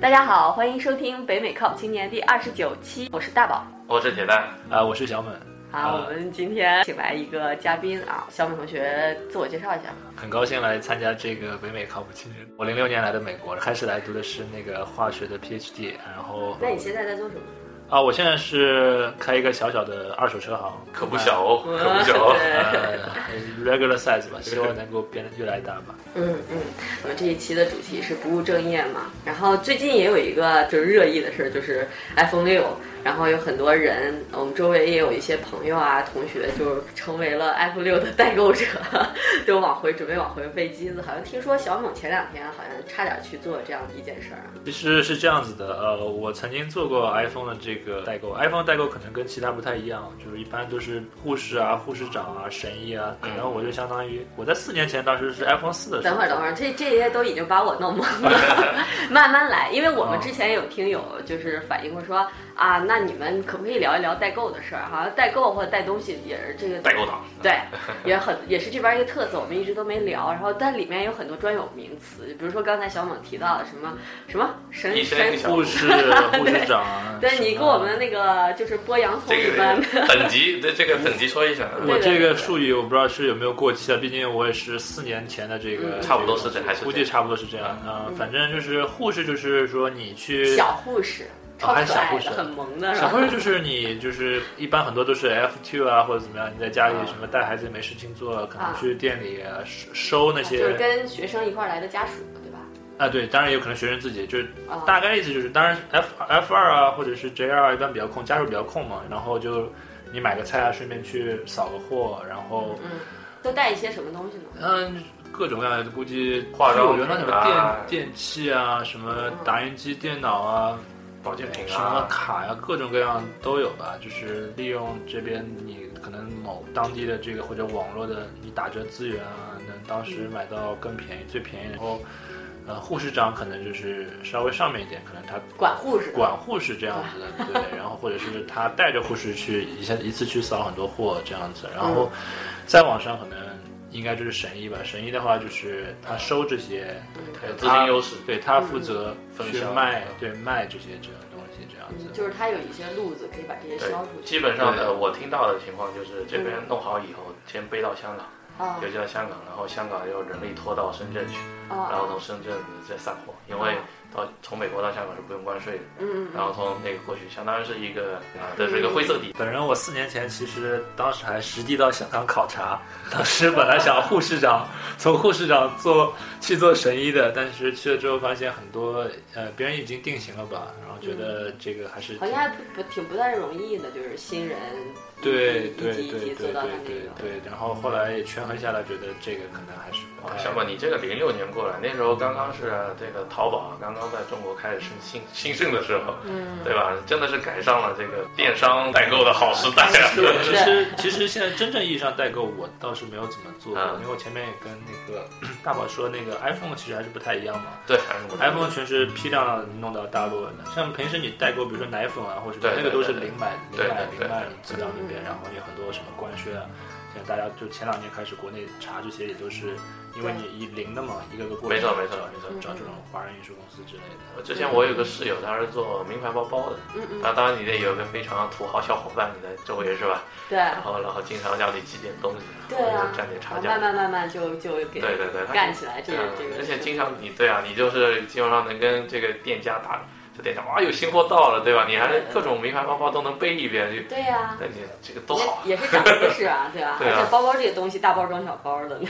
大家好，欢迎收听北美靠谱青年第二十九期，我是大宝。我是铁蛋，啊，我是小猛，好，我们今天请来一个嘉宾啊，小美同学自我介绍一下。很高兴来参加这个北美靠谱青年。我零六年来的美国，开始来读的是那个化学的 PhD，然后那你现在在做什么？啊，我现在是开一个小小的二手车行，可不小哦，嗯可不小哦。呃，regular size 吧，希望能够变得越来越大吧。嗯嗯，我们这一期的主题是不务正业嘛，然后最近也有一个就是热议的事儿，就是 iPhone 六，然后有很多人，我们周围也有一些朋友啊、同学，就成为了 iPhone 六的代购者，就往回准备往回飞机子。好像听说小猛前两天好像差点去做这样的一件事儿啊。其实是这样子的，呃，我曾经做过 iPhone 的这个代购，iPhone 代购可能跟其他不太一样，就是一般都是护士啊、护士长啊、神医啊，可能我就相当于我在四年前当时是 iPhone 四的时候，等会儿，等会儿，这这些都已经把我弄懵了，慢慢来。因为我们之前有听友就是反映过说啊，那你们可不可以聊一聊代购的事儿？好像代购或者带东西也是这个代购党，对，也很也是这边一个特色，我们一直都没聊。然后但里面有很多专有名词，比如说刚才小猛提到的什么什么神一生神护士、护士 长啊，对你跟我们那个就是剥洋葱这一般个等级对这个等级说一下，我这个术语我不知道是有没有过期啊，毕竟我也是四年前的这个，嗯差不多是这还是估计差不多是这样啊、呃反正就是护士，就是说你去小护士，超还可爱的，是小护士。很萌的，小护士就是你就是一般很多都是 F two 啊或者怎么样，你在家里什么带孩子没事情做，可能去店里啊收收那就是跟学生一块来的家属，对吧？啊对，当然也有可能学生自己就是啊，大概意思就是，当然 F F 二啊或者是 J 二一般比较空，家属比较空嘛，然后就你买个菜啊，顺便去扫个货，然后嗯，都带一些什么东西呢？嗯，各种各样的，估计化妆我觉得那什么电电器啊，什么打印机、电脑啊，保健品啊什么啊，卡呀、各种各样都有吧。就是利用这边你可能某当地的这个或者网络的你打折资源啊，能当时买到更便宜、最便宜。然后，呃，护士长可能就是稍微上面一点，可能他管护士，管护士这样子的，对，然后或者是他带着护士去一下一次去扫很多货这样子，然后再往上可能应该就是神医吧，神医的话就是他收这些，他有资金优势，对他负责去分销卖，嗯。对卖这些这种东西这样子。嗯，，就是他有一些路子可以把这些对销出，去。基本上对。的我听到的情况就是这边弄好以后，先背到香港，啊邮寄到香港，然后香港要人力拖到深圳去，然后啊，从深圳再散货，因为到从美国到香港是不用关税的，嗯嗯然后从那个过去，相当于是一个啊，这是一个灰色地。带。本人我四年前其实当时还实地到香港考察，当时本来想护士长从护士长做去做神医的，但是去了之后发现很多呃别人已经定型了吧，然后觉得这个还是好像还不不挺不太容易的，就是新人对对级一级对对做到他那对对个，对，然后后来也权衡下来，觉得这个可能还是啊，小宝，你这个零六年过来，那时候刚刚是这个淘宝刚刚在中国开始兴兴兴盛的时候，嗯，对吧？真的是赶上了这个电商代购的好时代啊！对，其实其实现在真正意义上代购，我倒是没有怎么做因为我前面也跟那个 大宝说，那个 iPhone 其实还是不太一样嘛。对，iPhone 全是批量弄到大陆的，像平时你代购，比如说奶粉啊，或者对那个都是零买零买零卖寄到那边，然后有很多什么关税啊，现在大家就前两年开始国内查这些也都是因为你以零的嘛，一个个过没错没错没错找找这种华人运输公司之类的。之前我有个室友，他是做名牌包包的，嗯嗯，那当然你得有个非常土豪小伙伴，你在周围是吧？对然后然后经常要你寄点东西，对啊或者占点差价。慢慢慢慢就就给对对对，他干起来，这个嗯这个，而且经常你对啊，你就是基本上能跟这个店家打，这店家哇有新货到了，对吧？你还是各种名牌包包都能背一遍，就对呀。那你这个多好啊！也也是长姿势啊，对吧？对啊而且包包这个东西，大包装小包的，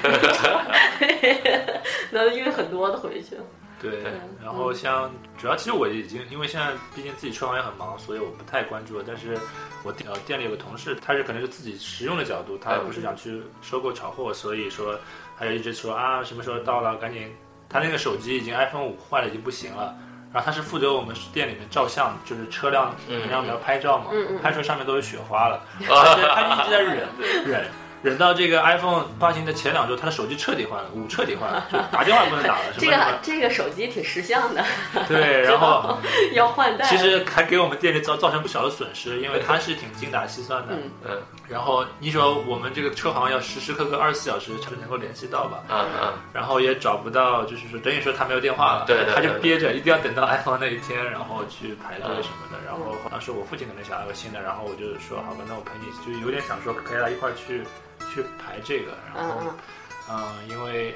能运很多的回去。对对，然后像主要其实我已经因为现在毕竟自己车行也很忙，所以我不太关注了。但是我店呃店里有个同事，他是可能是自己实用的角度，他也不是想去收购炒货，所以说他就一直说啊什么时候到了，赶紧。他那个手机已经 iPhone 五坏了，已经不行了。然后他是负责我们店里面照相，就是车辆嗯让我们要拍照嘛，拍出来上面都是雪花了，而且他一直在忍忍。忍到这个 iPhone 发行的前两周，他的手机彻底坏了，五彻底坏了，就打电话不能打了，什 这么什么个这个手机挺识相的，对，然后要换代。其实还给我们店里造造成不小的损失，因为他是挺精打细算的。嗯嗯，然后你说我们这个车行要时时刻刻二十四小时才能够联系到吧，嗯嗯，然后也找不到，就是说等于说他没有电话了，对对他就憋着，一定要等到 iPhone 那一天，然后去排队什么的。然后当时我父亲可能想要个新的，然后我就说好吧，那我陪你，就有点想说陪他一块儿去去排这个，然后嗯嗯，嗯，因为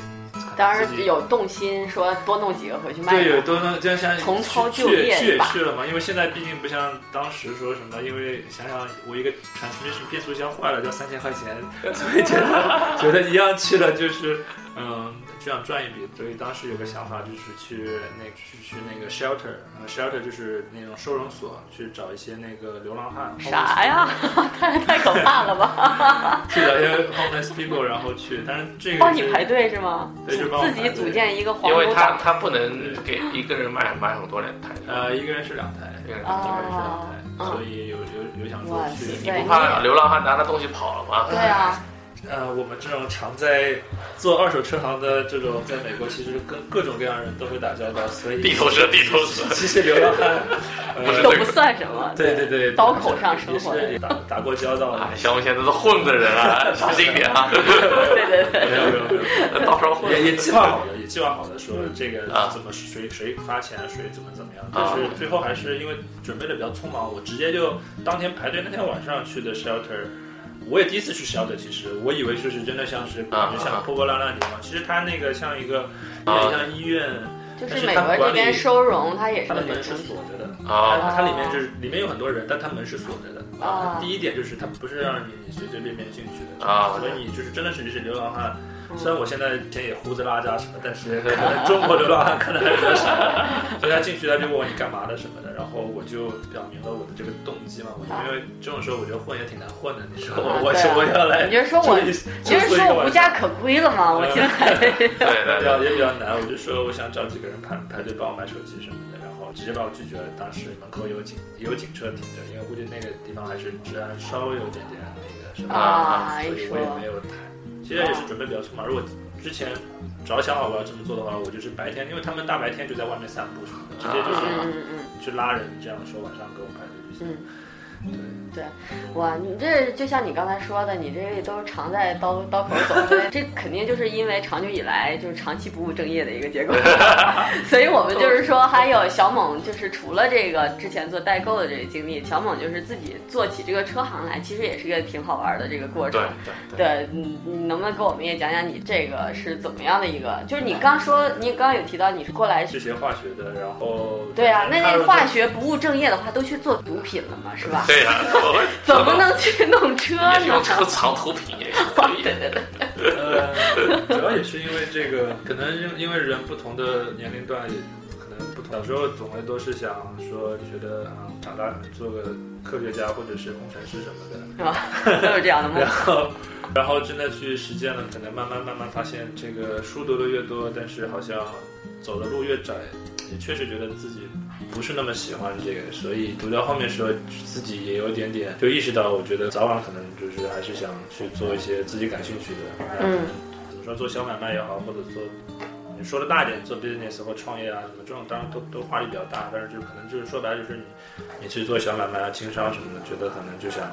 当然有动心说多弄几个回去卖对，有嘛。都能这样像重操去旧业去也去了嘛，因为现在毕竟不像当时说什么，因为想想我一个 transmission 变速箱坏了就要三千块钱，所以觉得觉得一样去了就是嗯就想赚一笔，所以当时有个想法就是去那去去那个 shelter，呃 shelter 就是那种收容所，去找一些那个流浪汉。啥呀？太太可怕了吧！去找一些 homeless people，然后去，但是这个帮你排队是吗？对就帮我自己组建一个黄因为。他他不能给一个人买买很多两台，呃一个人是两台，一个人是两哦台，所以有有有想说去你不怕流浪汉拿着东西跑了吗？对啊，呃，我们这种常在做二手车行的这种，在美国其实跟各种各样的人都会打交道，所以地头蛇，地头蛇，其实流浪汉，呃不是都不算什么。对对对，刀口上生活打打过交道的。哎，像我们现在都是混的人啊，小心一点啊，对对对，没有没有没有，到时候混。也也计划好了，也计划好了说这个啊怎么谁谁发钱，谁怎么怎么样。啊但是最后还是因为准备的比较匆忙，我直接就当天排队那天晚上去的 shelter。我也第一次去 shelter，其实我以为就是真的像是感觉像破破烂烂的地方，其实它那个像一个有点像医院，就是美国这边收容，它也是它的门是。锁着的。啊它它里面就是里面有很多人，但它门是锁着的。啊第一点就是它不是让你随随便便进去的，啊所以你就是真的是你是流浪汉。虽然我现在以前也胡子拉碴什么，但是 可能中国流浪汉可能还比较少。所以他进去他就问我你干嘛的什么的，然后我就表明了我的这个动机嘛。我就因为这种时候我觉得混也挺难混的，你说我我我要来，你就是说我其实说我无家可归了嘛，我现在 对对比较对，也比较难，我就说我想找几个人排排队帮我买手机什么的，然后直接把我拒绝了。当时门口有警也有警车停着，因为估计那个地方还是治安稍微有点点那个什么，啊，所以我也没有谈。其实也是准备比较匆忙，如果之前早想好我要这么做的话，我就是白天，因为他们大白天就在外面散步什么的，直接就是。去拉人，这样说晚上给我排队就行。哇，你这就像你刚才说的，你这都常在刀刀口走，这肯定就是因为长久以来就是长期不务正业的一个结果。所以我们就是说，还有小猛，就是除了这个之前做代购的这个经历，小猛就是自己做起这个车行来，其实也是一个挺好玩的这个过程对。对对，你你能不能给我们也讲讲你这个是怎么样的一个？就是你刚说，你刚刚有提到你是过来是学化学的，然后对啊，那那化学不务正业的话，都去做毒品了嘛，是吧？对呀，我 怎么能去弄车呢也是用？车藏毒品也是可以。对对对，呃，主要也是因为这个，可能因因为人不同的年龄段也可能不同。小时候总会都是想说，觉得啊、长大做个科学家或者是工程师什么的。是 吧？都是这样的梦然。后，然后真的去实践了，可能慢慢慢慢发现，这个书读的越多，但是好像走的路越窄，也确实觉得自己不是那么喜欢这个，所以读到后面时候，自己也有点点就意识到，我觉得早晚可能就是还是想去做一些自己感兴趣的，嗯，怎么说做小买卖也好，或者做。你说的大一点，做 business 或创业啊，什么这种当然都都话题比较大，但是就可能就是说白了就是你，你去做小买卖啊、经商什么的，觉得可能就想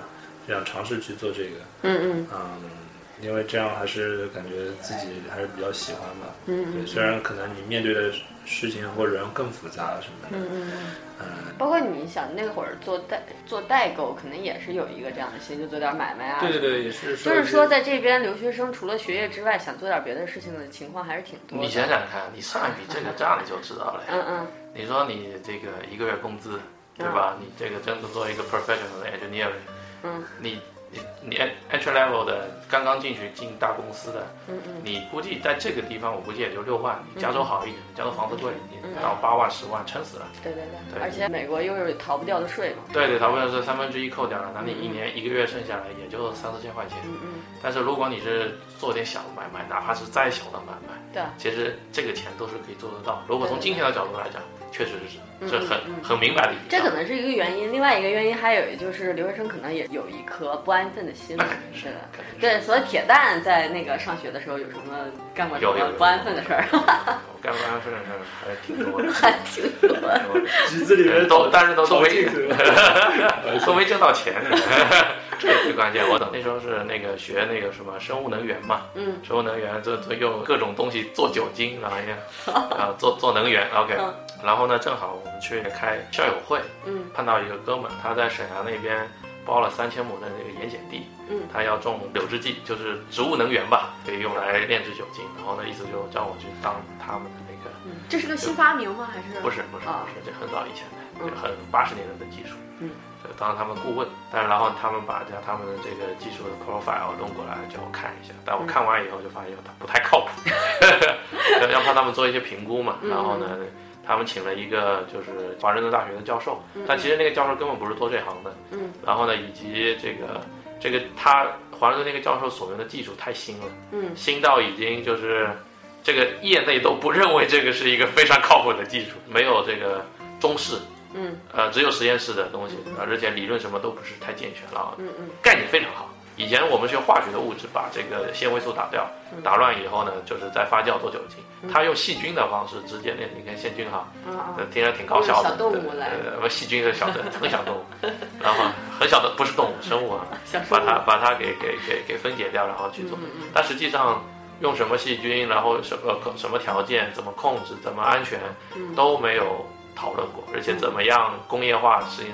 就想尝试去做这个，嗯嗯嗯，因为这样还是感觉自己还是比较喜欢吧。嗯对，虽然可能你面对的事情或人更复杂什么的，嗯嗯，嗯，包括你想那会儿做代做代购，可能也是有一个这样的心，就做点买卖啊。对对对，也是就是说，在这边留学生除了学业之外，想做点别的事情的情况还是挺多的。你想想看，你上一笔这个账你就知道了呀。嗯嗯你说你这个一个月工资，对吧？你这个真的做一个 professional engineer，嗯你你你 entry level 的刚刚进去进大公司的，嗯嗯你估计在这个地方，我估计也就六万。你加州好一点，加州房子贵，你嗯到八万十万，撑死了。对对对，而且美国又有逃不掉的税嘛。对对，逃不掉是三分之一扣掉了，那你一年一个月剩下来也就三四千块钱。嗯嗯，但是如果你是做点小买卖，哪怕是再小的买卖，对，其实这个钱都是可以做得到。如果从金钱的角度来讲，确实是嗯是很嗯嗯很明白的一笔账。这可能是一个原因，另外一个原因还有就是留学生可能也有一颗不安分的心嘛那肯定是是的。对，所以铁蛋在那个上学的时候有什么干过什么不安分的事儿？我干不安分的事儿还挺多的，还挺多的。局子里面都但是都都没，都没挣到钱。这个最关键。我等那时候是那个学那个什么生物能源嘛，嗯，生物能源就就用各种东西做酒精，然后也啊做做能源，OK，嗯然后呢，正好我们去开校友会，嗯碰到一个哥们，他在沈阳那边包了三千亩的那个盐碱地，嗯，他要种柳枝剂，就是植物能源吧，可以用来炼制酒精。然后呢，意思就叫我去当他们的那个，嗯，这是个新发明吗？还是不是不是啊不是，这很早以前的，嗯很八十年代的技术，嗯，就当他们顾问。但是然后他们把这他们的这个技术的 profile 弄过来叫我看一下，但我看完以后就发现他不太靠谱，要要帮他们做一些评估嘛。嗯然后呢，他们请了一个就是华盛顿大学的教授，嗯。但其实那个教授根本不是做这行的。嗯。然后呢，以及这个这个他华盛顿那个教授所用的技术太新了，嗯。新到已经就是这个业内都不认为这个是一个非常靠谱的技术，没有这个中式，嗯。呃，只有实验室的东西，而且理论什么都不是太健全了，嗯嗯。概念非常好。以前我们是用化学的物质把这个纤维素打掉，嗯打乱以后呢，就是再发酵做酒精。它用细菌的方式直接炼，你看细菌哈，听着挺搞笑的。用小动物来细菌是小的，很小动物，然后很小的不是动物，生物啊，把它把它给给给给分解掉，然后去做。但实际上用什么细菌，然后什么什么条件，怎么控制，怎么安全，嗯都没有讨论过，而且怎么样工业化实验。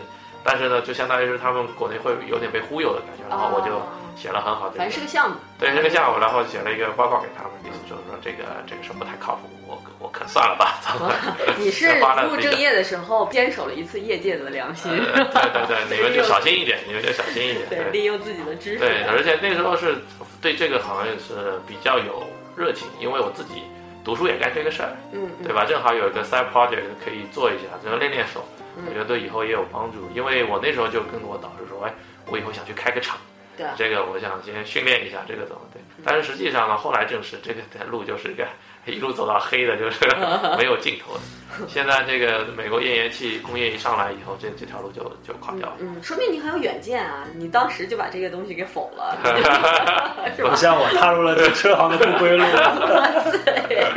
但是呢，就相当于是他们国内会有点被忽悠的感觉，然后我就哦。写了很好的反正是个项目，对是个项目，然后写了一个报告给他们，意思就是说这个这个是不太靠谱，我我可算了吧，咱们 你是不务正业的时候坚守了一次业界的良心，呃 对对对，你们就 小心一点，你们就小心一点，对，利用自己的知识，对，而且那时候是对这个行业是比较有热情，因为我自己读书也干这个事儿，嗯嗯。对吧？正好有一个 side project 可以做一下，只能练练手，嗯我觉得对以后也有帮助。因为我那时候就跟我导师说，哎，我以后想去开个厂，对啊这个我想先训练一下，这个怎么对？但是实际上呢，后来证实这个路就是个一路走到黑的，就是 没有尽头的。现在这个美国页岩气工业一上来以后，这这条路就就垮掉了。嗯，说明你很有远见啊！你当时就把这个东西给否了，是吧不？像我踏入了这车行的不归路。对，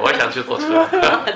我也想去坐车。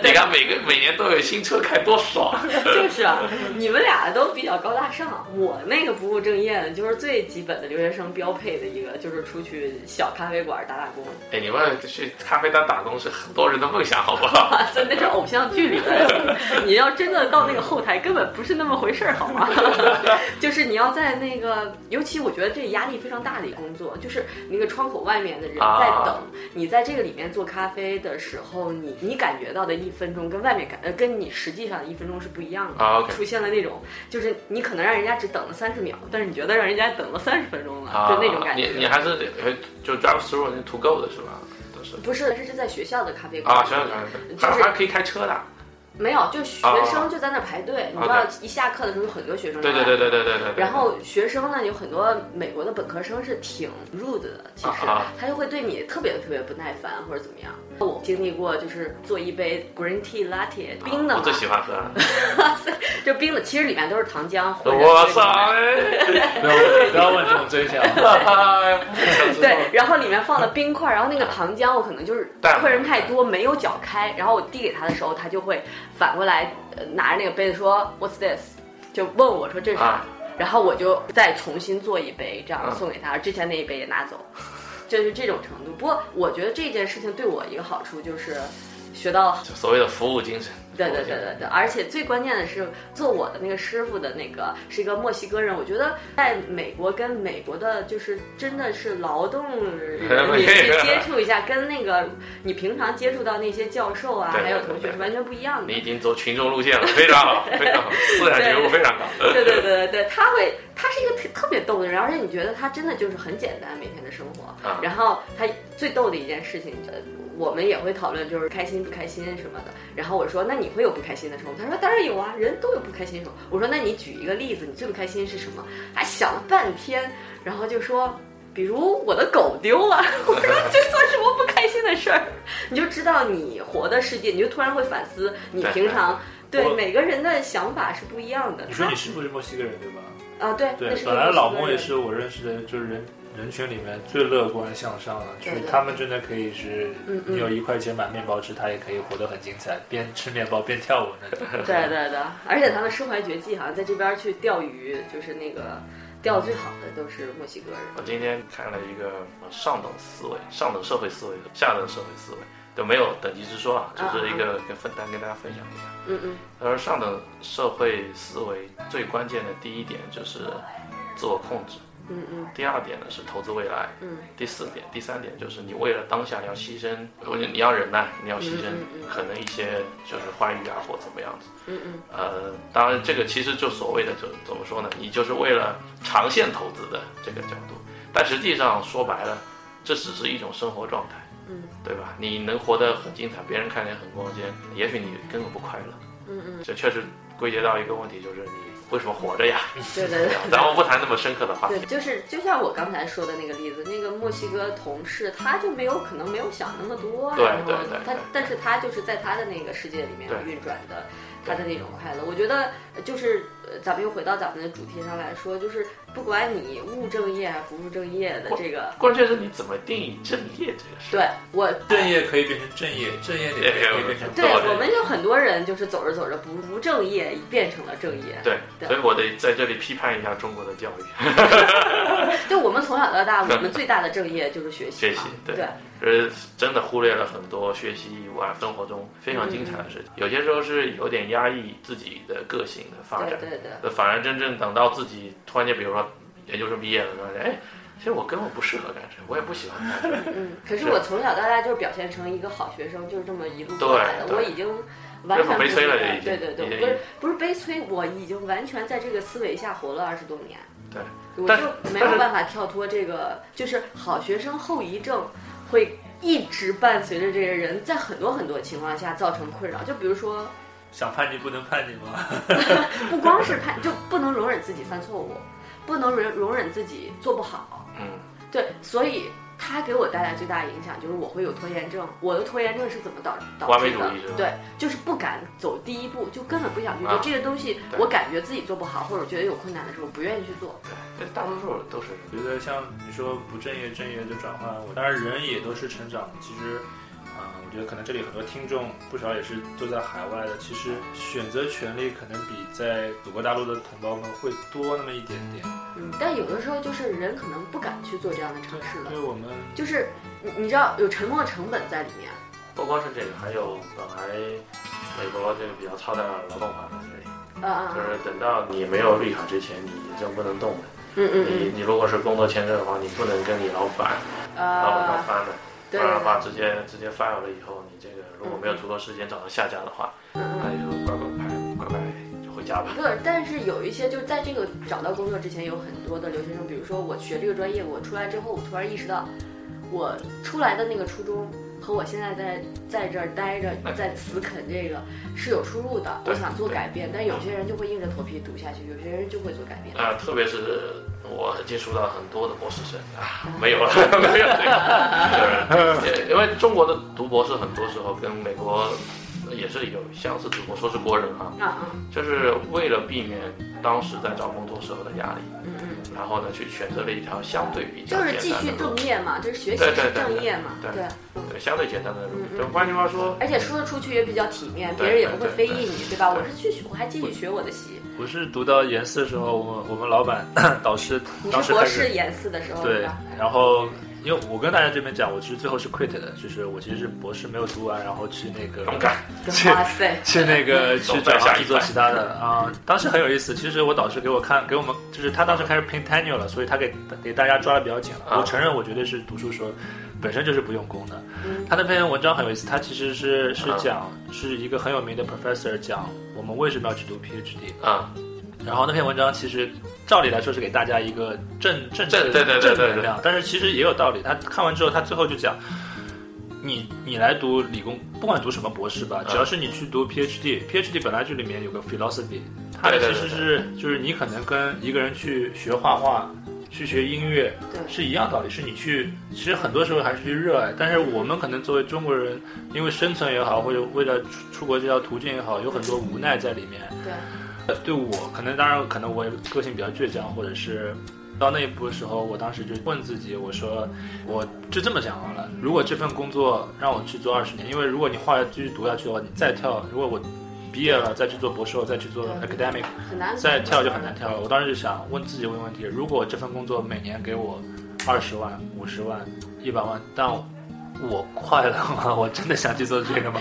你看每个每年都有新车开，多爽！就是啊，你们俩都比较高大上，我那个不务正业的，就是最基本的留学生标配的一个，就是出去小咖啡馆打打工，哎，你们去咖啡馆打工是很多人的梦想，好不好？在 那是偶像剧里的。你要真的到那个后台，根本不是那么回事儿，好吗？就是你要在那个，尤其我觉得这压力非常大的一个工作，就是那个窗口外面的人在等，啊你在这个里面做咖啡的时候，你你感觉到的一分钟跟外面感呃跟你实际上的一分钟是不一样的。出现了那种，就是你可能让人家只等了三十秒，但是你觉得让人家等了三十分钟了，啊，就那种感觉。你你还是得呃就 drive through 那 to go 的是吧？不是，这是在学校的咖啡馆啊，学校咖啡馆，就是还还可以开车的。没有，就学生就在那排队。你知道，一下课的时候有很多学生。对对对对对对对。然后学生呢，有很多美国的本科生是挺 rude 的，其实啊他就会对你特别特别不耐烦或者怎么样。我经历过，就是做一杯 green tea latte 冰的嘛我最，喜欢喝 了。就冰的，其实里面都是糖浆或者我操！不要问不要问这种真相。对，然后里面放了冰块，然后那个糖浆我可能就是客人太多没有搅开，然后我递给他的时候，他就会反过来、呃、拿着那个杯子说 What's this？就问我说这是啥？啊然后我就再重新做一杯，这样嗯送给他，之前那一杯也拿走，就是这种程度。不过我觉得这件事情对我一个好处就是学到就所谓的服务精神。对对对对对，而且最关键的是，做我的那个师傅的那个是一个墨西哥人。我觉得在美国跟美国的，就是真的是劳动人民去接触一下，跟那个你平常接触到那些教授啊，还有同学是完全不一样的你。已经走群众路线了，非常好，非常好，思想觉悟非常高。对对 对对对，他会，他是一个特特别逗的人，而且你觉得他真的就是很简单每天的生活。啊然后他最逗的一件事情，呃我们也会讨论就是开心不开心什么的。然后我说，那你会有不开心的时候？他说当然有啊，人都有不开心的时候。我说那你举一个例子，你最不开心是什么？他想了半天，然后就说。比如我的狗丢了，我说这算什么不开心的事儿？你就知道你活的世界，你就突然会反思你平常对每个人的想法是不一样的。你说你师傅是墨西哥人对吧？啊，对，对本来老莫也是我认识的，就是人人群里面最乐观向上的，就是他们真的可以是，你有一块钱买面包吃，他也可以活得很精彩，边吃面包边跳舞那种。对对对，而且他们身怀绝技，好像在这边去钓鱼，就是那个钓最好的都是墨西哥人。我今天看了一个上等思维、上等社会思维和下等社会思维，都没有等级之说啊，只是一个跟分担跟大家分享一下。嗯嗯。他说上等社会思维最关键的第一点就是自我控制，嗯嗯。第二点呢是投资未来，嗯。第四点、第三点就是你为了当下要牺牲，或者你要忍耐，你要牺牲可能一些就是欢愉啊或怎么样子。嗯嗯。呃，当然这个其实就所谓的就怎么说呢？你就是为了长线投资的这个角度，但实际上说白了，这只是一种生活状态，嗯对吧？你能活得很精彩，别人看起来很光鲜，也许你根本不快乐。嗯嗯，这确实归结到一个问题，就是你为什么活着呀？对对对。咱们不谈那么深刻的话题对，。就是就像我刚才说的那个例子，那个墨西哥同事，他就没有可能没有想那么多，对对对他，但是他就是在他的那个世界里面运转的，他的那种快乐。我觉得呃就是呃咱们又回到咱们的主题上来说，就是不管你务正业还是不务正业的这个，关键是你怎么定义正业这个事。对我正业可以变成正业，正业也可以变成对我们有很多人就是走着走着不不正业变成了正业，对，对所以我得在这里批判一下中国的教育。就我们从小到大，我们最大的正业就是学习，学习对对就是真的忽略了很多学习以外生活中非常精彩的事情。有些时候是有点压抑自己的个性的发展，对对反而真正等到自己突然间，比如说研究生毕业了，发现哎，其实我根本不适合干这个，我也不喜欢干这个。嗯，可是我从小到大就是表现成一个好学生，就是这么一路过来的。我已经完全很悲催了这已经对对对，不是不是悲催，我已经完全在这个思维下活了二十多年。对，我就没有办法跳脱这个，就是好学生后遗症会一直伴随着这个人，在很多很多情况下造成困扰。就比如说，想叛逆不能叛逆吗？不光是叛，就不能容忍自己犯错误，不能容容忍自己做不好。嗯，对，所以他给我带来最大的影响就是我会有拖延症。我的拖延症是怎么导导完美致的主义是吧？对，就是不敢走第一步，就根本不想去做、啊这个东西。我感觉自己做不好，或者觉得有困难的时候，不愿意去做。对，大多数都是我觉得像你说不正业正业的转换，我当然人也都是成长的。其实，啊、我觉得可能这里很多听众不少也是都在海外的，其实选择权利可能比在祖国大陆的同胞们会多那么一点点。嗯，但有的时候就是人可能不敢去做这样的尝试了对，我们就是你你知道有沉没成本在里面。不光是这个，还有本来美国这个比较操蛋的劳动法在这里，啊啊就是等到你没有绿卡之前，你就不能动的。嗯嗯你你如果是工作签证的话，你不能跟你老板嗯老板上啊，翻的，不对然的话直接直接 fire 了以后，你这个如果没有足够时间找到下家的话。那就乖乖拍乖乖回家吧。不是，但是有一些就是在这个找到工作之前，有很多的留学生，比如说我学这个专业，我出来之后，我突然意识到，我出来的那个初衷和我现在在在这儿待着，在死啃这个是有出入的。我想做改变，但有些人就会硬着头皮读下去，有些人就会做改变。啊、特别是我接触到很多的博士生。啊，没有了，没有这个，就是因为中国的读博士很多时候跟美国也是有相似之处，说是国人、啊啊，就是为了避免当时在找工作时候的压力，然后呢去选择了一条相对比较就是简继续正，业嘛，就是学习是对对对正业嘛，对对。对，相对简单的路换句话说，而且说的出去也比较体面，别人也不会非议你，对吧？我是去学，我还继续学我的习。我是读到研四的时候，我们我们老板 导师你是博士研四的时候，对？，然后因为我跟大家这边讲，我其实最后是 quit 的，就是我其实是博士没有读完，然后去那个勇敢，哇塞，去那个 去转行去做其他的啊、当时很有意思。其实我导师给我看，给我们就是他当时开始 pin tenure 了，所以他给给大家抓的比较紧了。啊我承认，我绝对是读书时候本身就是不用功的。嗯他那篇文章很有意思，他其实是是啊讲是一个很有名的 professor 讲我们为什么要去读 PhD。啊，然后那篇文章其实照理来说是给大家一个正正正对对对对正能量，但是其实也有道理。他看完之后，他最后就讲，你你来读理工，不管读什么博士吧，只要是你去读 PhD，PhD 本来就里面有个 philosophy，它的对对其实是就是你可能跟一个人去学画画。去学音乐对是一样道理，是你去，其实很多时候还是去热爱。但是我们可能作为中国人，因为生存也好，或者为了出出国这条途径也好，有很多无奈在里面。对，呃对我可能当然可能我个性比较倔强，或者是到那一步的时候，我当时就问自己，我说我就这么想好了，如果这份工作让我去做二十年，因为如果你画继续读下去的话，你再跳，如果我毕业了再去做博士后，再去做 academic，很难再跳就很难跳了。我当时就想问自己问问题：如果这份工作每年给我二十万、五十万、一百万，但我快乐吗？我真的想去做这个吗？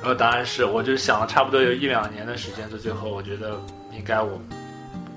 然后答案是，我就想了差不多有一两年的时间，到最后我觉得应该我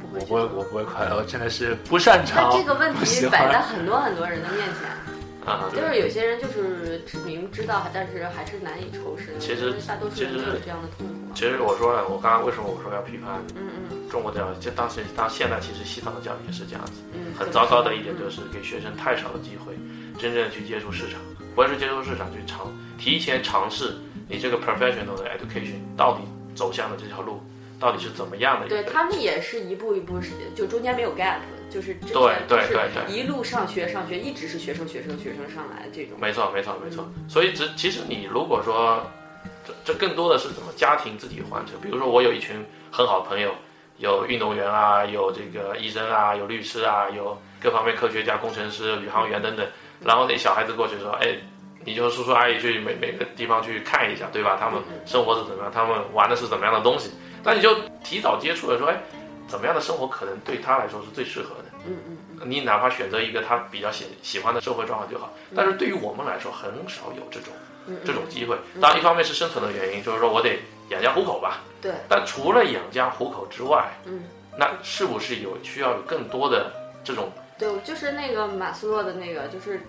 不会去我不会我不会快乐，我真的是不擅长。那这个问题 摆在很多很多人的面前，啊，就是有些人就是只明知道，但是还是难以抽身。其实大多数人其实都有这样的痛苦。其实我说了，我刚刚为什么我说要批判嗯嗯中国教育？就当时到现在，其实西方的教育也是这样子。嗯，很糟糕的一点就是给学生太少的机会，真正去接触市场，不是接受市场，去尝提前尝试你这个 professional 的 education 到底走向的这条路到底是怎么样的一个。对他们也是一步一步是，就中间没有 gap，就是之前对对就是对对一路上学上学，一直是学生学生学生上来这种。没错，没错，没错。所以只其实你如果说，这这更多的是怎么家庭自己换成。比如说我有一群很好的朋友，有运动员啊，有这个医生啊，有律师啊，有各方面科学家、工程师、宇航员等等。然后那小孩子过去说，哎，你就叔叔阿姨去每每个地方去看一下，对吧？他们生活是怎么样，他们玩的是怎么样的东西。那你就提早接触了，说，哎，怎么样的生活可能对他来说是最适合的。嗯嗯嗯，你哪怕选择一个他比较喜喜欢的社会状况就好，但是对于我们来说，很少有这种嗯这种机会。当然，一方面是生存的原因，就是说我得养家糊口吧。对，但除了养家糊口之外，嗯，那是不是有需要有更多的这种？对，就是那个马斯洛的那个，就是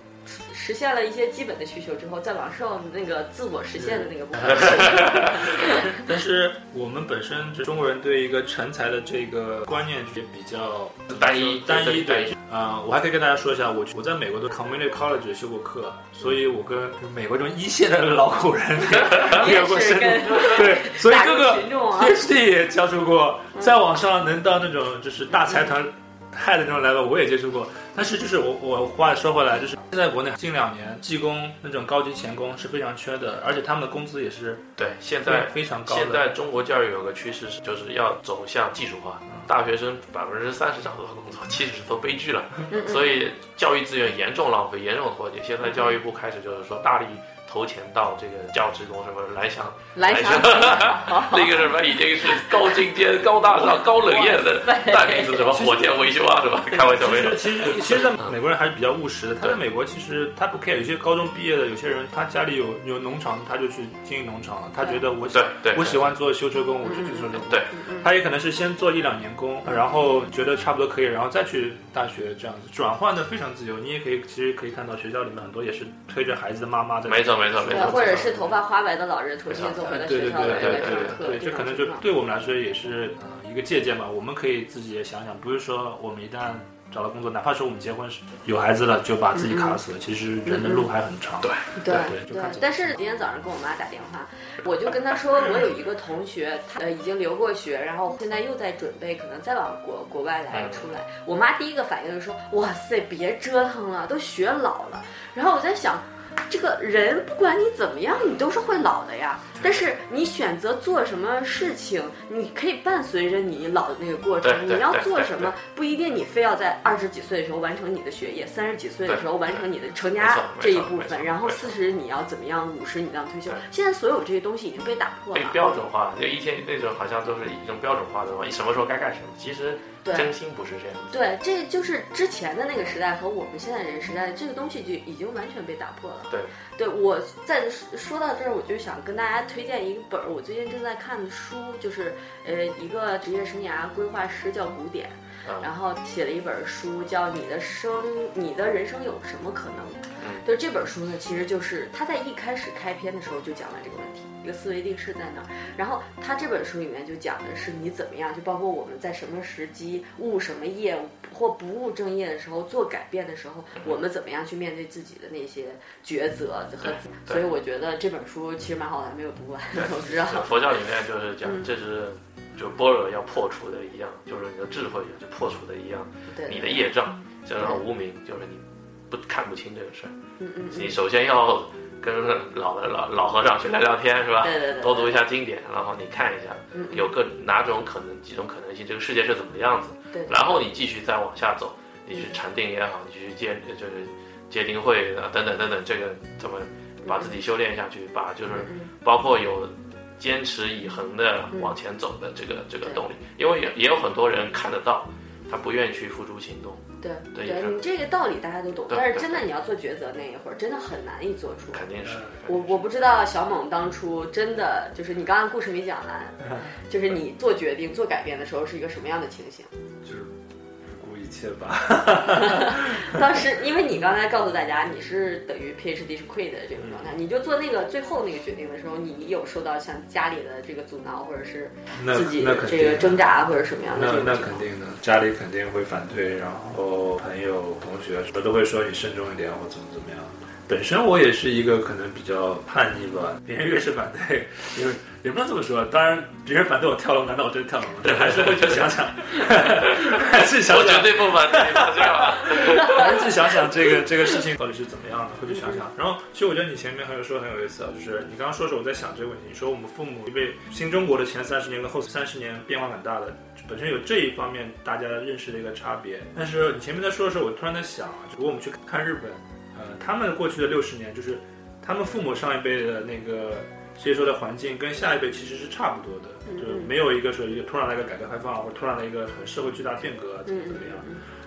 实现了一些基本的需求之后，再往上那个自我实现的那个部分。但是我们本身就中国人对一个成才的这个观念也比较单一单一对对。啊、我还可以跟大家说一下，我我在美国的 community college 修过课，所以我跟美国这种一线的老苦人你 也有过深是跟入对，所以各个 PhD 也接触过，在网上能到那种就是大财团害的那种 level，我也接触过。但是就是我我话说回来，就是现在国内近两年技工那种高级钳工是非常缺的，而且他们的工资也是对，现在非常高的。现在中国教育有个趋势是，就是要走向技术化。大学生百分之三十找不到工作，其实都悲剧了。嗯所以教育资源严重浪费，严重脱节。现在教育部开始就是说大力投钱到这个教职工什么蓝翔，来想 那个什么已经是高精尖、高大上、高冷艳的 代名词，什么火箭维修啊，是吧？开玩笑没有。其实其实，在美国人还是比较务实的。他在美国其实他不 care，有些高中毕业的，有些人他家里有有农场，他就去经营农场了。他觉得我喜对对我喜欢做修车工，我就去修车工。对，他也可能是先做一两年工，然后觉得差不多可以，然后再去大学这样子转换的非常自由。你也可以其实可以看到学校里面很多也是推着孩子的妈妈在。没错没错没对，错。或者是头发花白的老人重新做回了对对对学校的对对来上课，对，这可能就对我们来说也是呃一个借鉴吧。我们可以自己也想想，不是说我们一旦找到工作，哪怕说我们结婚是有孩子了，就把自己卡死了。其实人的路还很长。对对对就看但是今天早上跟我妈打电话，我就跟她说，我有一个同学，他呃已经留过学，然后现在又在准备，可能再往国国外来出来。我妈第一个反应就是说，哇塞，别折腾了，都学老了。然后我在想。这个人不管你怎么样，你都是会老的呀。但是你选择做什么事情，你可以伴随着你老的那个过程。你要做什么，不一定你非要在二十几岁的时候完成你的学业，三十几岁的时候完成你的成家这一部分，然后四十你要怎么样，五十你要退休。现在所有这些东西已经被打破了被了。标准化，就一天那种好像都是一种标准化的嘛，你什么时候该干什么，其实对真心不是这样。对，这就是之前的那个时代和我们现在人时代，这个东西就已经完全被打破了。对，对我在说到这儿，我就想跟大家推荐一个本儿，我最近正在看的书，就是呃一个职业生涯规划师叫古典，嗯然后写了一本书叫《你的生你的人生有什么可能》。嗯就这本书呢，其实就是他在一开始开篇的时候就讲了这个问题，一个思维定式在哪儿。然后他这本书里面就讲的是你怎么样，就包括我们在什么时机务什么业或不务正业的时候做改变的时候，我们怎么样去面对自己的那些抉择和。所以我觉得这本书其实蛮好的，还没有读完，我不知道。佛教里面就是讲嗯，这是就般若要破除的一样，就是你的智慧就破除的一样，对，你的业障叫做无名，就是你不看不清这个事儿。嗯嗯。嗯，你首先要跟老的老老和尚去聊聊天，是吧？对对对，多读一下经典，然后你看一下有各哪种可能几种可能性，这个世界是怎么样子，对，然后你继续再往下走，你去禅定也好，你去戒就是戒定慧啊等等等等，这个怎么把自己修炼下去，把就是嗯。包括有坚持以恒的往前走的这个这个动力，因为也也有很多人看得到，他不愿意去付诸行动。对对你这个道理大家都懂，但是真的你要做抉择那一会儿，真的很难以做出。肯定是。我我不知道小猛当初真的就是你刚刚故事没讲完，就是你做决定做改变的时候是一个什么样的情形？就是切吧。当时因为你刚才告诉大家你是等于 PhD 是 quit 的这种状态，你就做那个最后那个决定的时候，你有受到像家里的这个阻挠，或者是自己这个挣扎，或者什么样的那那？肯定的，家里肯定会反对，然后朋友、同学什么都会说你慎重一点或怎么怎么样。本身我也是一个可能比较叛逆吧，别人越是反对，因为也不能这么说。当然，别人反对我跳楼，难道我真跳楼吗？还是会去想想，还是想我绝，对不反对你这样。还是想想这个这个事情到底是怎么样的，会去想想。然后，其实我觉得你前面还有说很有意思啊，就是你刚刚说的时候，我在想这个问题。你说我们父母因为新中国的前三十年跟后三十年变化很大的，本身有这一方面大家认识的一个差别。但是你前面在说的时候，我突然在想啊，如果我们去看日本，呃，他们过去的六十年，就是他们父母上一辈的那个接受的环境跟下一辈其实是差不多的，嗯就是没有一个说一个突然来一个改革开放，或者突然来一个很社会巨大变革怎么嗯怎么样。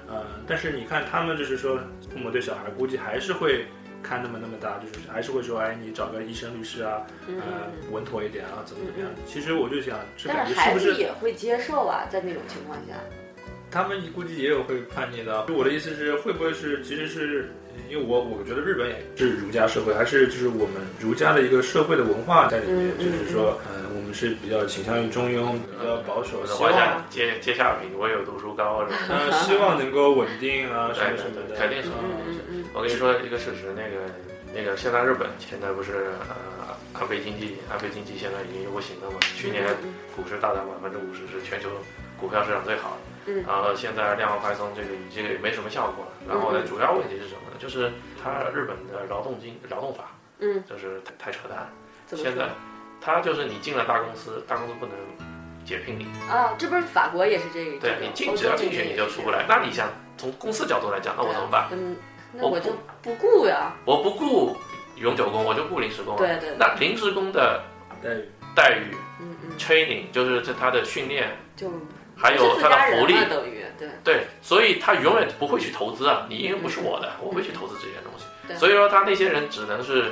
呃，但是你看他们就是说，父母对小孩估计还是会看那么那么大，就是还是会说，哎，你找个医生、律师啊，嗯呃，稳妥一点啊，怎么怎么样。其实我就想，这感觉是不是子也会接受啊，在那种情况下，他们估计也有会叛逆的。我的意思是，会不会是其实是因为我我觉得日本也是儒家社会，还是就是我们儒家的一个社会的文化在里面，嗯嗯就是说，嗯、我们是比较倾向于中庸，比较保守，希我望想接接下品，我有读书高是吧？呃希望能够稳定啊什对对么什么的，对，肯定是。嗯嗯嗯我跟你说一个事实，那个那个现在日本现在不是呃安倍经济，安倍经济现在已经不行了嘛？去年嗯股市大涨百分之五十，是全球股票市场最好的。嗯然后现在量化宽松这个已经也没什么效果了。然后呢嗯，主要问题是什么呢？就是他日本的劳动经劳动法嗯，就是太太扯淡。现在他就是你进了大公司，大公司不能解聘你，啊？这不是法国也是这个？对你进只要进去你就出不来。那你想从公司角度来讲，那我怎么办？嗯，那我我就不雇呀。我不雇永久工，我就雇临时工啊。对对，对那临时工的待遇。待遇嗯嗯，training 就是这他的训练，就还有他的福利，等于对。对，所以他永远不会去投资啊。你因为不是我的，我会去投资这些东西。所以说他那些人只能是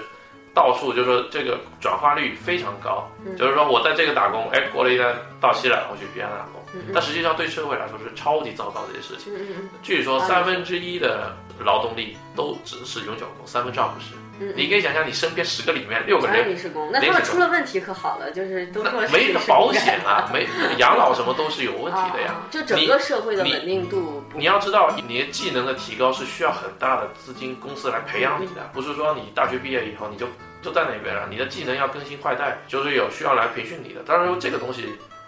到处，就是说这个转化率非常高，嗯就是说我在这个打工，哎，过了一段到期了，我去别人打工。但实际上对社会来说是超级糟糕的一件事情。据说啊三分之一的劳动力都只是永久工，三分之二不是。嗯，你可以想象，你身边十个里面六个人临时工，那他们出了问题可好了，就是都没保险啊，没养老什么都是有问题的呀。啊就整个社会的稳定度不你要知道，你的技能的提高是需要很大的资金公司来培养你的，不是说你大学毕业以后你就就在那边了。你的技能要更新换代，就是有需要来培训你的。当然，说这个东西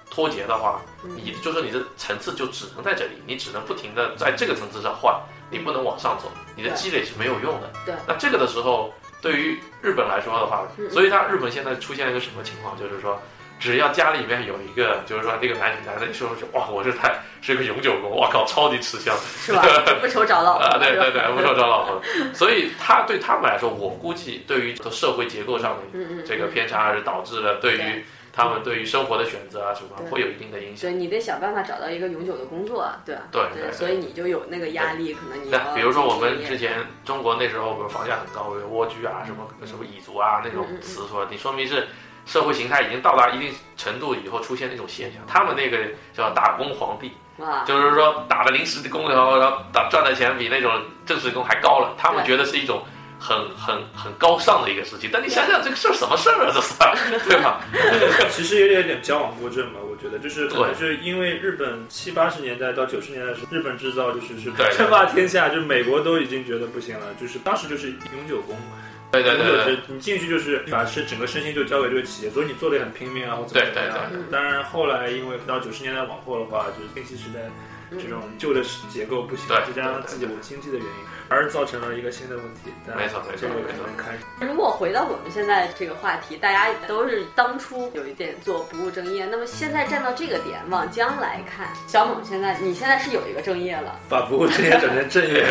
脱节的话，嗯你就是你的层次就只能在这里，你只能不停的在这个层次上换，你不能往上走，你的积累是没有用的。对，那这个的时候，对于日本来说的话，嗯所以他日本现在出现了一个什么情况，就是说。只要家里面有一个，就是说那个男男的一说出去，哇，我是太是个永久工，哇靠，超级吃香，是吧？不愁找老婆 啊，对对对，不愁找老婆。所以他对他们来说，我估计对于社会结构上的这个偏差，还是导致了对于对他们对于生活的选择啊什么会有一定的影响。对你得想办法找到一个永久的工作，对吧？对对对所以你就有那个压力，可能你比如说我们之前中国那时候比如房价很高，有蜗居啊什么什么蚁族啊那种词说，你说明是社会形态已经到达一定程度以后出现那种现象。他们那个叫打工皇帝，哇，就是说打了临时的工，然后然后打赚的钱比那种正式工还高了，他们觉得是一种很很很高尚的一个事情。但你想想这个事儿什么事儿啊，这是 对吧？其实有点点矫枉过正吧，我觉得就是可能是因为日本七八十年代到九十年代是日本制造就是是对对称霸天下，就是美国都已经觉得不行了，就是当时就是永久工，对对对对对永久制，你进去就是把是整个身心就交给这个企业，所以你做的也很拼命啊，或怎么怎么样对对。当然后来因为到九十年代往后的话，就是信息时代这种旧的结构不行，再加上自己的经济的原因，而造成了一个新的问题。但没错没错这个没错可能开始如果回到我们现在这个话题，大家都是当初有一点做不务正业，那么现在站到这个点，往将来看，小猛现在你现在是有一个正业了，把不务正业转成正业。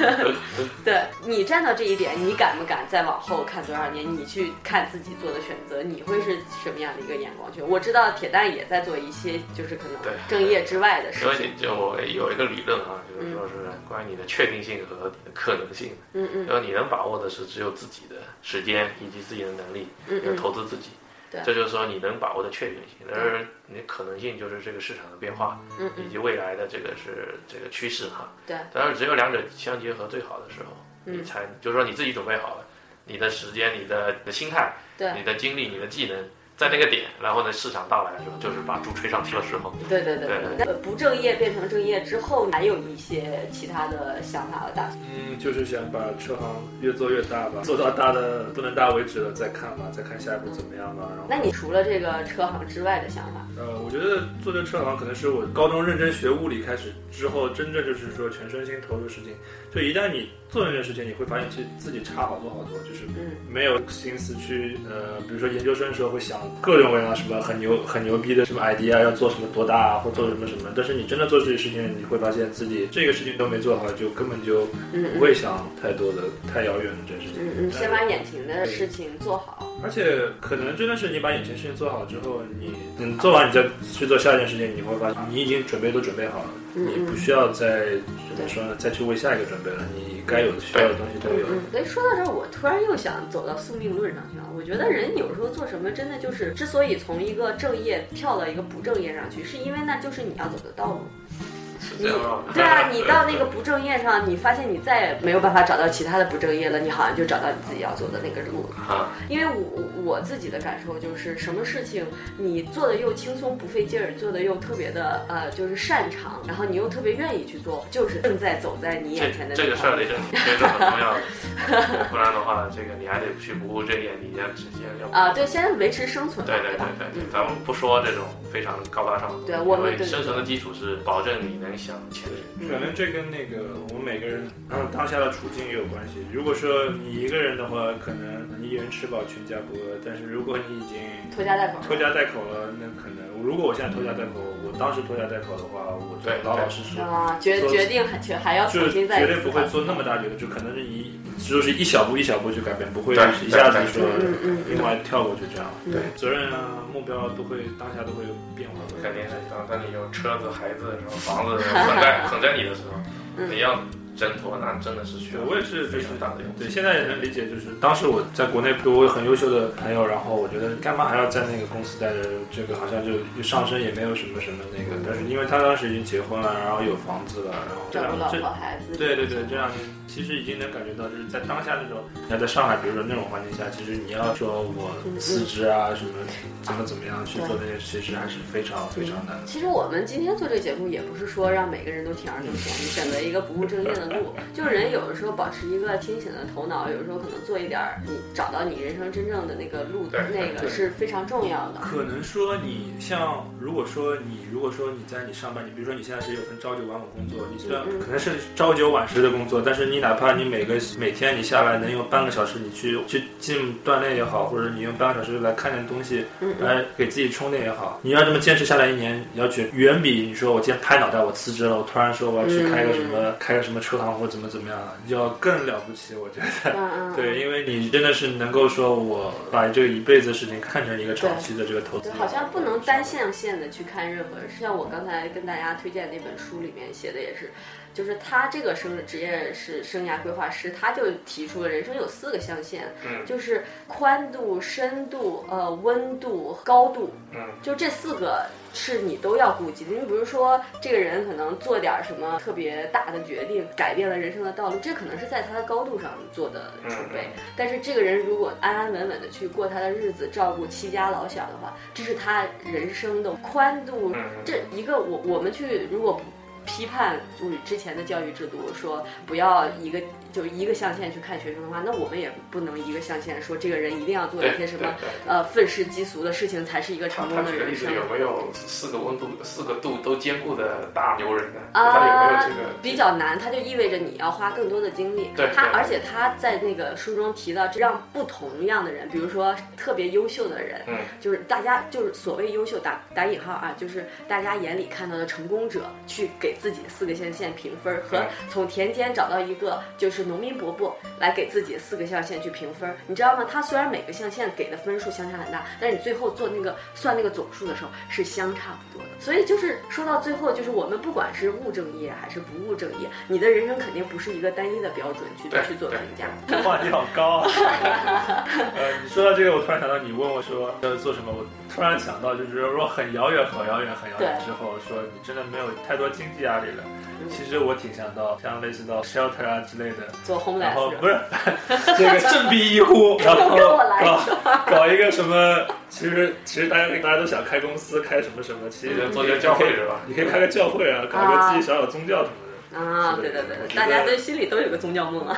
对你站到这一点，你敢不敢再往后看多少年？你去看自己做的选择，你会是什么样的一个眼光去？我知道铁蛋也在做一些，就是可能正业之外的事因为情。你就我有一个理论啊，就是说是关于你的确定性和可能性，嗯嗯就是你能把握的是只有自己的时间以及自己的能力，要嗯嗯，投资自己。对这就是说你能把握的确定性，而你可能性就是这个市场的变化，嗯嗯以及未来的这个是这个趋势哈。对。但是只有两者相结合最好的时候，嗯你才就是说你自己准备好了，你的时间、你的你的心态、对你的精力、你的技能，在那个点，然后呢市场到来的时候，就是把猪吹上天的时候。对对对对对。那不正业变成正业之后，还有一些其他的想法和打算。嗯，就是想把车行越做越大吧，做到大的不能大为止了再看吧，再看下一步怎么样吧。然后，那你除了这个车行之外的想法？呃，我觉得做这车行可能是我高中认真学物理开始之后，真正就是说全身心投入事情。就一旦你做那件事情，你会发现其实自己差好多好多，就是嗯没有心思去呃，比如说研究生的时候会想各种各样什么很牛很牛逼的什么 idea 要做什么多大啊，或做什么什么。但是你真的做这些事情，你会发现自己这个事情都没做好，就根本就嗯不会想太多的、太遥远的这件事情。嗯嗯，先把眼前的事情做好。而且可能真的是你把眼前事情做好之后，你等做完你再去做下一件事情，你会发现你已经准备都准备好了，嗯你不需要再怎么说呢，再去为下一个准备了，你该有的需要的东西都有。嗯，所以说到这儿，我突然又想走到宿命论上去了。我觉得人有时候做什么，真的就是之所以从一个正业跳到一个不正业上去，是因为那就是你要走的道路。是这样吗？对啊，你到那个不正业上，你发现你再也没有办法找到其他的不正业了，你好像就找到你自己要走的那个路了。啊，因为我我自己的感受就是，什么事情你做的又轻松不费劲儿，做的又特别的呃就是擅长，然后你又特别愿意去做，就是正在走在你眼前的这这个事儿得真这是很重要的，不然的话，这个你还得去不务正业，你要直接要啊，对，先维持生存，对对对？对咱们不说这种非常高大上的对我们生存的基础是保证你能想前进。可能这跟那个我们每个人嗯当下的处境也有关系。如果说你一个人的话，可能你一人吃饱全家不饿；但是如果你已经拖家带口。拖家带口了，那可能如果我现在拖家带口，我当时拖家带口的话，我就老老实实。啊，决决定还决还要就重新再绝对不会做那么大决定，就可能是一就是一小步一小步去改变，不会一下子说另外跳过去这样。嗯对，责任啊目标都会当下都会有变化的。肯定是当当你有车子、孩子、什么房子 捆在捆在你的时候，嗯你要挣脱，那真的是需要我也是，就非是常大的勇气。对，现在也能理解，就是当时我在国内有很优秀的朋友，然后我觉得干嘛还要在那个公司待着？这个好像就就上升也没有什么什么那个，但是因为他当时已经结婚了，然后有房子了，然后这样这照顾老婆孩子。对对对，这两年其实已经能感觉到，就是在当下那种，你要在上海，比如说那种环境下，其实你要说我辞职啊，什么怎么怎么样去做那些事，其实还是非常非常难。其实我们今天做这个节目，也不是说让每个人都铤而走险，你选择一个不务正业的路。就是人有的时候保持一个清醒的头脑，有时候可能做一点儿，你找到你人生真正的那个路，的那个是非常重要的。可能说你像，如果说你如果说你在你上班，你比如说你现在是有份朝九晚五工作，你虽然可能是朝九晚十的工作，但是你哪怕你每个每天你下来能用半个小时，你去去进锻炼也好，或者你用半个小时来看点东西，来给自己充电也好，你要这么坚持下来一年，你要觉远比你说我今天拍脑袋我辞职了，我突然说我要去开个什么、开个什么车行或者怎么怎么样，要更了不起，我觉得。对，因为你真的是能够说，我把这个一辈子的事情看成一个长期的这个投资，，好像不能单向线的去看任何人。像我刚才跟大家推荐那本书里面写的也是，就是他这个生职业是生涯规划师，他就提出了人生有四个象限，嗯就是宽度、深度、呃温度、高度，嗯，就这四个是你都要顾及的。你比如说，这个人可能做点什么特别大的决定，改变了人生的道路，这可能是在他的高度上做的储备。但是这个人如果安安稳稳的去过他的日子，照顾妻家老小的话，这是他人生的宽度。嗯这一个我我们去如果不批判就是之前的教育制度，说不要一个就一个象限去看学生的话，那我们也不能一个象限说这个人一定要做一些什么呃愤世嫉俗的事情才是一个成功的人生。子有没有四个温度、四个度都兼顾的大牛人呢？他有没有啊这个？，比较难，它就意味着你要花更多的精力。他而且他在那个书中提到，让不同样的人，比如说特别优秀的人，嗯，就是大家就是所谓优秀打打引号啊，就是大家眼里看到的成功者，去给自己四个象限评分，和嗯从田间找到一个就是农民伯伯来给自己四个象限去评分儿，你知道吗？他虽然每个象限给的分数相差很大，但是你最后做那个算那个总数的时候是相差不多的。所以就是说到最后，就是我们不管是务正业还是不务正业，你的人生肯定不是一个单一的标准去去做评价。这 话题好高啊！呃，你说到这个，我突然想到，你问我说要做什么，我突然想到，就是说很遥远、很遥远、很遥远之后，说你真的没有太多经济压力了，嗯其实我挺想到像类似到 shelter 啊之类的，做然后不是这个振臂一呼，然后跟我来搞搞一个什么，其实其实大家大家都想开公司，开什么什么，其实做一个教会是吧？你可以开个教会啊，搞一个自己小小宗教什么的。啊，对对对，大家得都心里都有个宗教梦啊。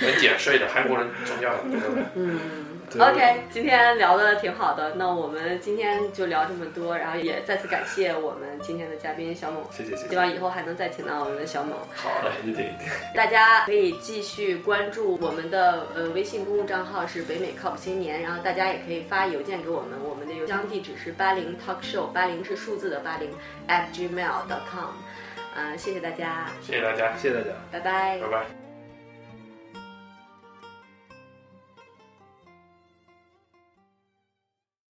能减税的韩国人宗教？嗯对，OK，今天聊的挺好的，那我们今天就聊这么多，然后也再次感谢我们今天的嘉宾小猛，谢谢谢谢希。望以后还能再请到我们的小猛。好的。一定一定。大家可以继续关注我们的呃微信公众账号是北美靠谱青年，然后大家也可以发邮件给我们，我们的邮箱地址是八零 talk show，八零是数字的八零 at gmail dot com，嗯、谢谢大家，谢谢大家，谢谢大家。拜拜拜拜。